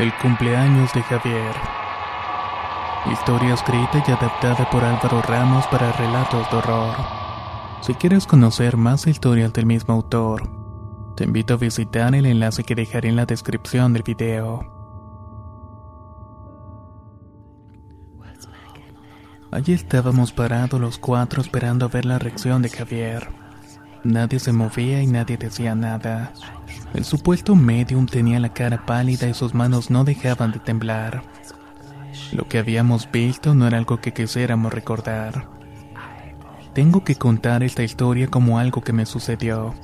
El cumpleaños de Javier. Historia escrita y adaptada por Álvaro Ramos para relatos de horror. Si quieres conocer más historias del mismo autor, te invito a visitar el enlace que dejaré en la descripción del video. Allí estábamos parados los cuatro esperando a ver la reacción de Javier. Nadie se movía y nadie decía nada. El supuesto medium tenía la cara pálida y sus manos no dejaban de temblar. Lo que habíamos visto no era algo que quisiéramos recordar. Tengo que contar esta historia como algo que me sucedió.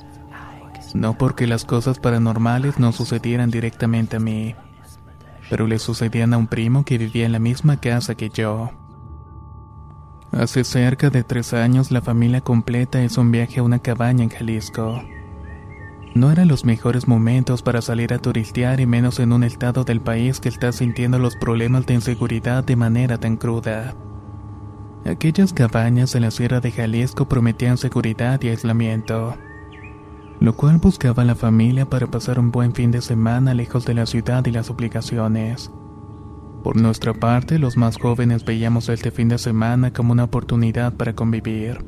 No porque las cosas paranormales no sucedieran directamente a mí, pero le sucedían a un primo que vivía en la misma casa que yo. Hace cerca de tres años la familia completa hizo un viaje a una cabaña en Jalisco. No eran los mejores momentos para salir a turistear y menos en un estado del país que está sintiendo los problemas de inseguridad de manera tan cruda. Aquellas cabañas en la sierra de Jalisco prometían seguridad y aislamiento, lo cual buscaba la familia para pasar un buen fin de semana lejos de la ciudad y las obligaciones. Por nuestra parte, los más jóvenes veíamos este fin de semana como una oportunidad para convivir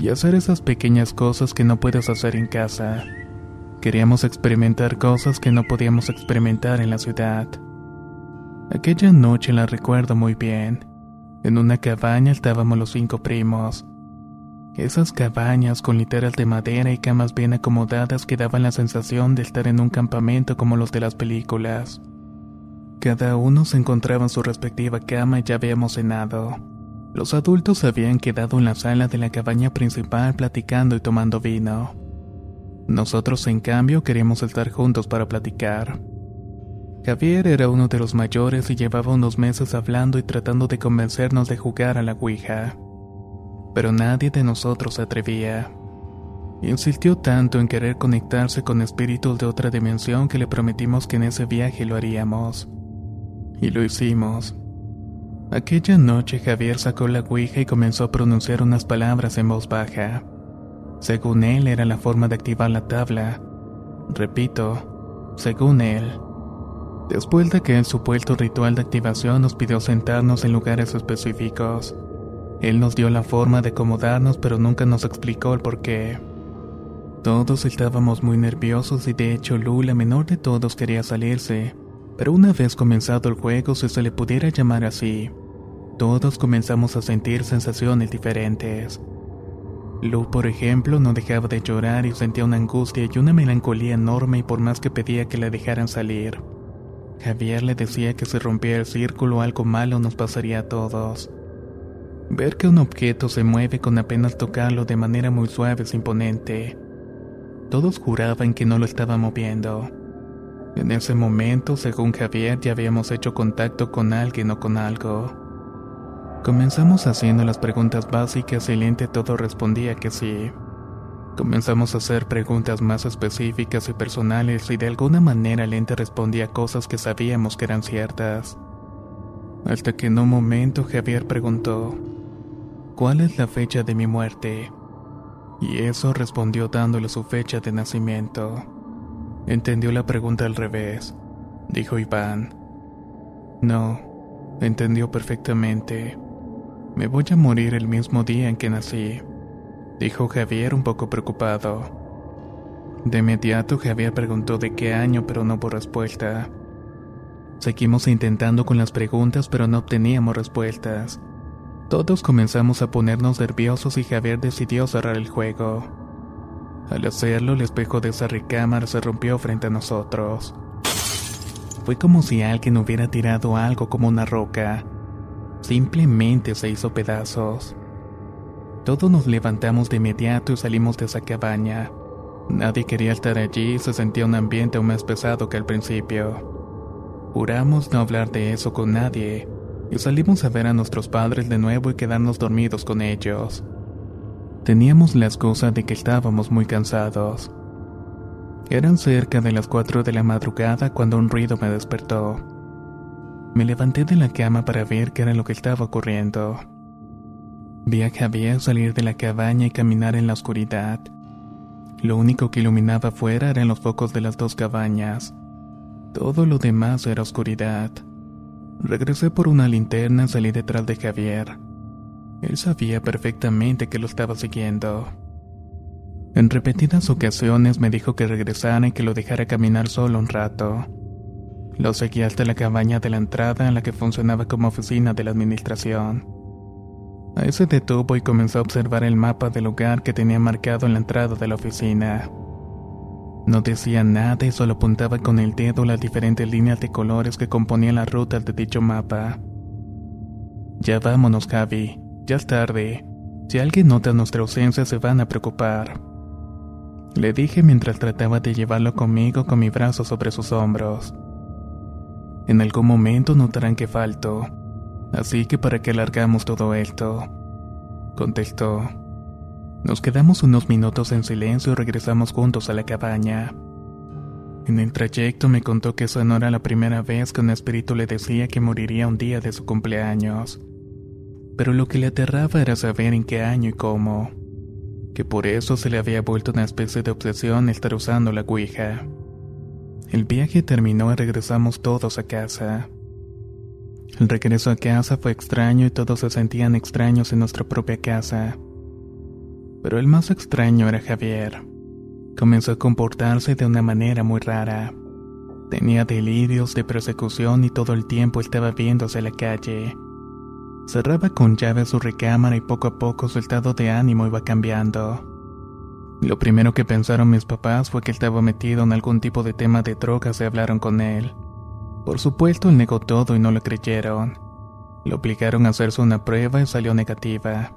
y hacer esas pequeñas cosas que no puedes hacer en casa. Queríamos experimentar cosas que no podíamos experimentar en la ciudad. Aquella noche la recuerdo muy bien. En una cabaña estábamos los cinco primos. Esas cabañas con literas de madera y camas bien acomodadas que daban la sensación de estar en un campamento como los de las películas. Cada uno se encontraba en su respectiva cama y ya habíamos cenado. Los adultos habían quedado en la sala de la cabaña principal platicando y tomando vino. Nosotros, en cambio, queríamos estar juntos para platicar. Javier era uno de los mayores y llevaba unos meses hablando y tratando de convencernos de jugar a la Ouija. Pero nadie de nosotros se atrevía. Insistió tanto en querer conectarse con espíritus de otra dimensión que le prometimos que en ese viaje lo haríamos. Y lo hicimos. Aquella noche Javier sacó la Ouija y comenzó a pronunciar unas palabras en voz baja. Según él era la forma de activar la tabla. Repito, según él. Después de que el supuesto ritual de activación nos pidió sentarnos en lugares específicos. Él nos dio la forma de acomodarnos pero nunca nos explicó el por qué. Todos estábamos muy nerviosos y de hecho Lu, la menor de todos, quería salirse. Pero una vez comenzado el juego, si se le pudiera llamar así, todos comenzamos a sentir sensaciones diferentes. Lu, por ejemplo, no dejaba de llorar y sentía una angustia y una melancolía enorme y por más que pedía que la dejaran salir. Javier le decía que si rompía el círculo algo malo nos pasaría a todos. Ver que un objeto se mueve con apenas tocarlo de manera muy suave es imponente. Todos juraban que no lo estaba moviendo. En ese momento, según Javier, ya habíamos hecho contacto con alguien o con algo. Comenzamos haciendo las preguntas básicas y el ente todo respondía que sí. Comenzamos a hacer preguntas más específicas y personales y de alguna manera el ente respondía cosas que sabíamos que eran ciertas. Hasta que en un momento Javier preguntó, ¿cuál es la fecha de mi muerte? Y eso respondió dándole su fecha de nacimiento. Entendió la pregunta al revés, dijo Iván. No, entendió perfectamente. Me voy a morir el mismo día en que nací, dijo Javier un poco preocupado. De inmediato Javier preguntó de qué año, pero no hubo respuesta. Seguimos intentando con las preguntas, pero no obteníamos respuestas. Todos comenzamos a ponernos nerviosos y Javier decidió cerrar el juego. Al hacerlo, el espejo de esa recámara se rompió frente a nosotros. Fue como si alguien hubiera tirado algo como una roca. Simplemente se hizo pedazos. Todos nos levantamos de inmediato y salimos de esa cabaña. Nadie quería estar allí y se sentía un ambiente aún más pesado que al principio. Juramos no hablar de eso con nadie y salimos a ver a nuestros padres de nuevo y quedarnos dormidos con ellos. Teníamos la excusa de que estábamos muy cansados. Eran cerca de las 4 de la madrugada cuando un ruido me despertó. Me levanté de la cama para ver qué era lo que estaba ocurriendo. Vi a Javier salir de la cabaña y caminar en la oscuridad. Lo único que iluminaba afuera eran los focos de las dos cabañas. Todo lo demás era oscuridad. Regresé por una linterna y salí detrás de Javier. Él sabía perfectamente que lo estaba siguiendo. En repetidas ocasiones me dijo que regresara y que lo dejara caminar solo un rato. Lo seguí hasta la cabaña de la entrada en la que funcionaba como oficina de la administración. Ahí se detuvo y comenzó a observar el mapa del lugar que tenía marcado en la entrada de la oficina. No decía nada y solo apuntaba con el dedo las diferentes líneas de colores que componían la ruta de dicho mapa. Ya vámonos, Javi. Ya es tarde. Si alguien nota nuestra ausencia se van a preocupar. Le dije mientras trataba de llevarlo conmigo con mi brazo sobre sus hombros. En algún momento notarán que falto, así que para qué alargamos todo esto, contestó. Nos quedamos unos minutos en silencio y regresamos juntos a la cabaña. En el trayecto me contó que esa no era la primera vez que un espíritu le decía que moriría un día de su cumpleaños. Pero lo que le aterraba era saber en qué año y cómo. Que por eso se le había vuelto una especie de obsesión estar usando la Ouija. El viaje terminó y regresamos todos a casa. El regreso a casa fue extraño y todos se sentían extraños en nuestra propia casa. Pero el más extraño era Javier. Comenzó a comportarse de una manera muy rara. Tenía delirios de persecución y todo el tiempo estaba viéndose a la calle. Cerraba con llave su recámara y poco a poco su estado de ánimo iba cambiando. Lo primero que pensaron mis papás fue que estaba metido en algún tipo de tema de drogas y hablaron con él. Por supuesto, él negó todo y no lo creyeron. Lo obligaron a hacerse una prueba y salió negativa.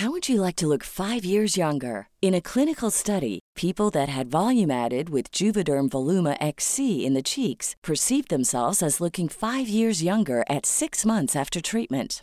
How would you like to look five years younger? In a clinical study, people that had volume added with Juvederm Voluma XC in the cheeks perceived themselves as looking five years younger at six months after treatment.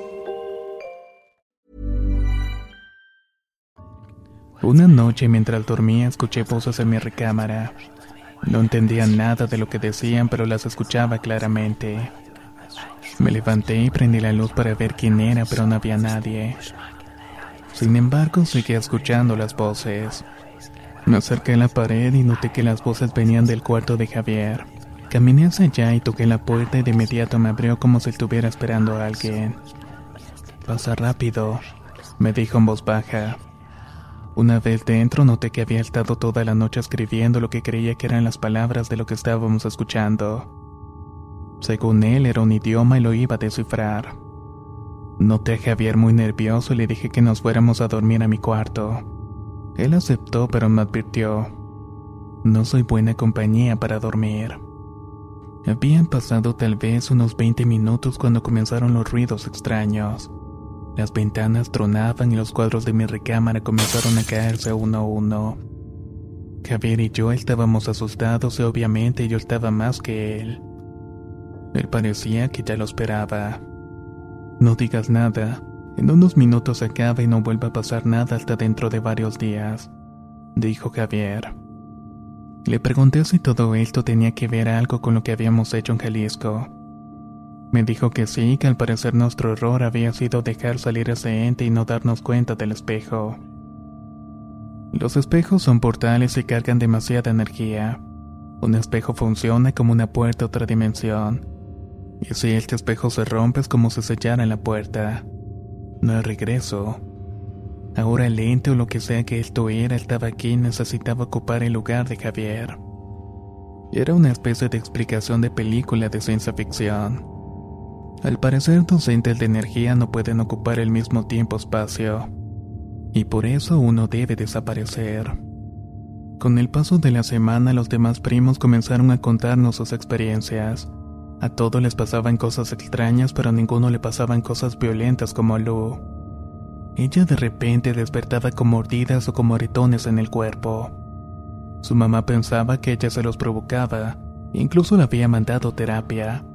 Una noche mientras dormía escuché voces en mi recámara. No entendía nada de lo que decían, pero las escuchaba claramente. Me levanté y prendí la luz para ver quién era, pero no había nadie. Sin embargo, seguía escuchando las voces. Me acerqué a la pared y noté que las voces venían del cuarto de Javier. Caminé hacia allá y toqué la puerta y de inmediato me abrió como si estuviera esperando a alguien. Pasa rápido, me dijo en voz baja. Una vez dentro noté que había estado toda la noche escribiendo lo que creía que eran las palabras de lo que estábamos escuchando. Según él era un idioma y lo iba a descifrar. Noté a Javier muy nervioso y le dije que nos fuéramos a dormir a mi cuarto. Él aceptó pero me advirtió. No soy buena compañía para dormir. Habían pasado tal vez unos 20 minutos cuando comenzaron los ruidos extraños. Las ventanas tronaban y los cuadros de mi recámara comenzaron a caerse uno a uno. Javier y yo estábamos asustados y obviamente yo estaba más que él. Él parecía que ya lo esperaba. No digas nada, en unos minutos acaba y no vuelve a pasar nada hasta dentro de varios días, dijo Javier. Le pregunté si todo esto tenía que ver algo con lo que habíamos hecho en Jalisco. Me dijo que sí, que al parecer nuestro error había sido dejar salir ese ente y no darnos cuenta del espejo. Los espejos son portales y cargan demasiada energía. Un espejo funciona como una puerta a otra dimensión. Y si este espejo se rompe es como si sellara la puerta. No hay regreso. Ahora el ente o lo que sea que esto era estaba aquí y necesitaba ocupar el lugar de Javier. Era una especie de explicación de película de ciencia ficción. Al parecer dos entes de energía no pueden ocupar el mismo tiempo-espacio. Y por eso uno debe desaparecer. Con el paso de la semana los demás primos comenzaron a contarnos sus experiencias. A todos les pasaban cosas extrañas, pero a ninguno le pasaban cosas violentas como a Lu. Ella de repente despertaba con mordidas o con moretones en el cuerpo. Su mamá pensaba que ella se los provocaba, incluso le había mandado terapia.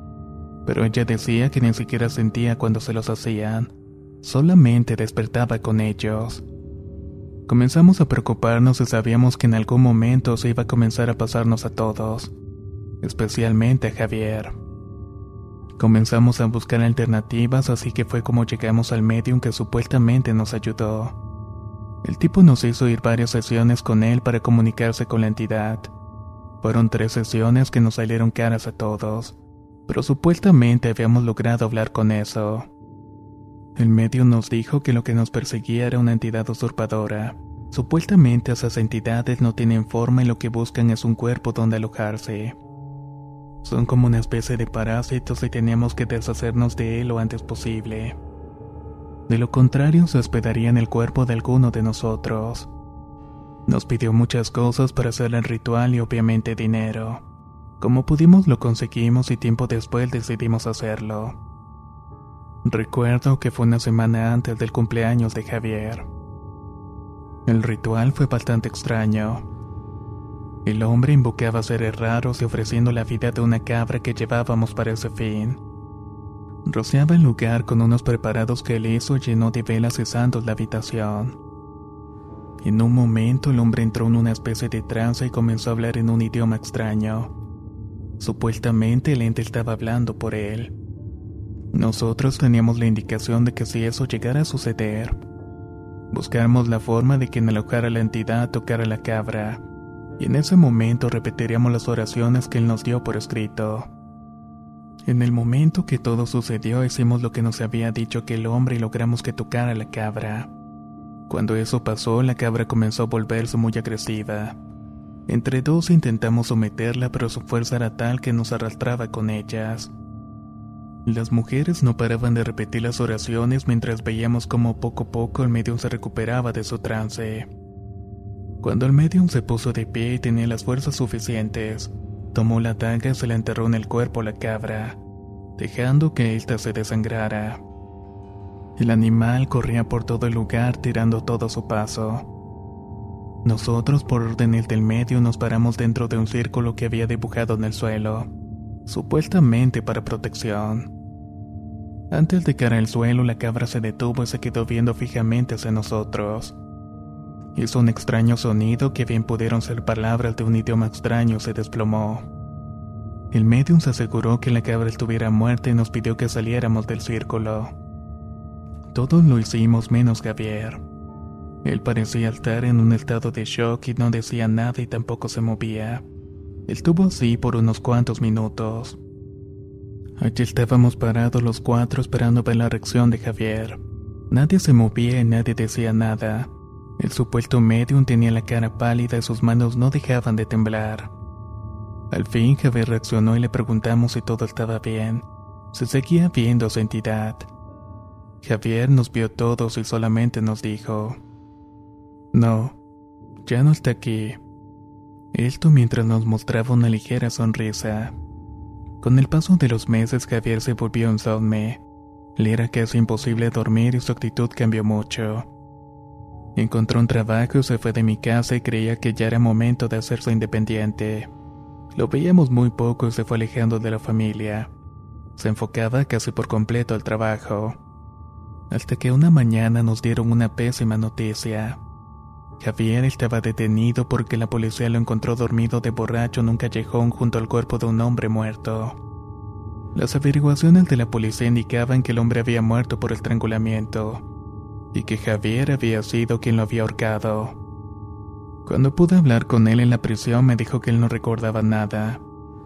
Pero ella decía que ni siquiera sentía cuando se los hacían, solamente despertaba con ellos. Comenzamos a preocuparnos y sabíamos que en algún momento se iba a comenzar a pasarnos a todos, especialmente a Javier. Comenzamos a buscar alternativas, así que fue como llegamos al medium que supuestamente nos ayudó. El tipo nos hizo ir varias sesiones con él para comunicarse con la entidad. Fueron tres sesiones que nos salieron caras a todos, pero supuestamente habíamos logrado hablar con eso. El medium nos dijo que lo que nos perseguía era una entidad usurpadora. Supuestamente esas entidades no tienen forma y lo que buscan es un cuerpo donde alojarse. Son como una especie de parásitos y tenemos que deshacernos de él lo antes posible. De lo contrario, se hospedaría en el cuerpo de alguno de nosotros. Nos pidió muchas cosas para hacer el ritual y obviamente dinero. Como pudimos lo conseguimos y tiempo después decidimos hacerlo. Recuerdo que fue una semana antes del cumpleaños de Javier. El ritual fue bastante extraño. El hombre invocaba seres raros y ofreciendo la vida de una cabra que llevábamos para ese fin. Rociaba el lugar con unos preparados que él hizo llenó de velas cesando la habitación. En un momento el hombre entró en una especie de trance y comenzó a hablar en un idioma extraño. Supuestamente el ente estaba hablando por él. Nosotros teníamos la indicación de que si eso llegara a suceder, buscáramos la forma de que en alojara la entidad tocara la cabra y en ese momento repetiríamos las oraciones que él nos dio por escrito. En el momento que todo sucedió hicimos lo que nos había dicho aquel hombre y logramos que tocara la cabra. Cuando eso pasó, la cabra comenzó a volverse muy agresiva. Entre dos intentamos someterla, pero su fuerza era tal que nos arrastraba con ellas. Las mujeres no paraban de repetir las oraciones mientras veíamos cómo poco a poco el medium se recuperaba de su trance. Cuando el medium se puso de pie y tenía las fuerzas suficientes, tomó la daga y se la enterró en el cuerpo a la cabra, dejando que ésta se desangrara. El animal corría por todo el lugar tirando todo su paso. Nosotros, por órdenes del medio, nos paramos dentro de un círculo que había dibujado en el suelo, supuestamente para protección. Antes de caer al suelo, la cabra se detuvo y se quedó viendo fijamente hacia nosotros. Hizo un extraño sonido que bien pudieron ser palabras de un idioma extraño, se desplomó. El medium se aseguró que la cabra estuviera muerta y nos pidió que saliéramos del círculo. Todos lo hicimos menos Javier. Él parecía estar en un estado de shock y no decía nada y tampoco se movía. Estuvo así por unos cuantos minutos. Allí estábamos parados los cuatro esperando ver la reacción de Javier. Nadie se movía y nadie decía nada. El supuesto medium tenía la cara pálida y sus manos no dejaban de temblar. Al fin Javier reaccionó y le preguntamos si todo estaba bien. Se seguía viendo su entidad. Javier nos vio todos y solamente nos dijo, No, ya no está aquí. Esto mientras nos mostraba una ligera sonrisa. Con el paso de los meses Javier se volvió insomne. Le era casi imposible dormir y su actitud cambió mucho. Encontró un trabajo y se fue de mi casa y creía que ya era momento de hacerse independiente. Lo veíamos muy poco y se fue alejando de la familia. Se enfocaba casi por completo al trabajo. Hasta que una mañana nos dieron una pésima noticia. Javier estaba detenido porque la policía lo encontró dormido de borracho en un callejón junto al cuerpo de un hombre muerto. Las averiguaciones de la policía indicaban que el hombre había muerto por estrangulamiento y que Javier había sido quien lo había ahorcado. Cuando pude hablar con él en la prisión me dijo que él no recordaba nada,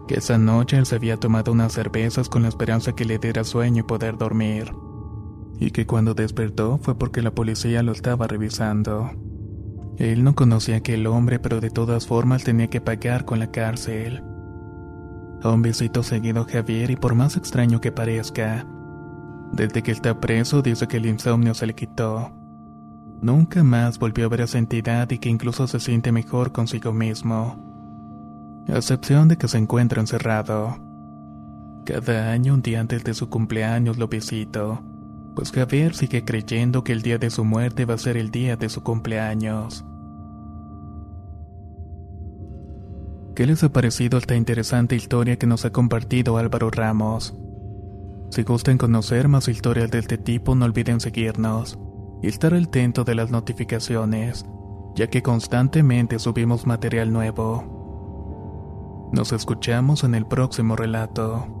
que esa noche él se había tomado unas cervezas con la esperanza que le diera sueño y poder dormir, y que cuando despertó fue porque la policía lo estaba revisando. Él no conocía a aquel hombre, pero de todas formas tenía que pagar con la cárcel. A un visito seguido Javier y por más extraño que parezca, desde que está preso dice que el insomnio se le quitó. Nunca más volvió a ver a esa entidad y que incluso se siente mejor consigo mismo. A excepción de que se encuentra encerrado. Cada año, un día antes de su cumpleaños, lo visito, pues Javier sigue creyendo que el día de su muerte va a ser el día de su cumpleaños. ¿Qué les ha parecido esta interesante historia que nos ha compartido Álvaro Ramos? Si gustan conocer más historias de este tipo, no olviden seguirnos y estar atento de las notificaciones, ya que constantemente subimos material nuevo. Nos escuchamos en el próximo relato.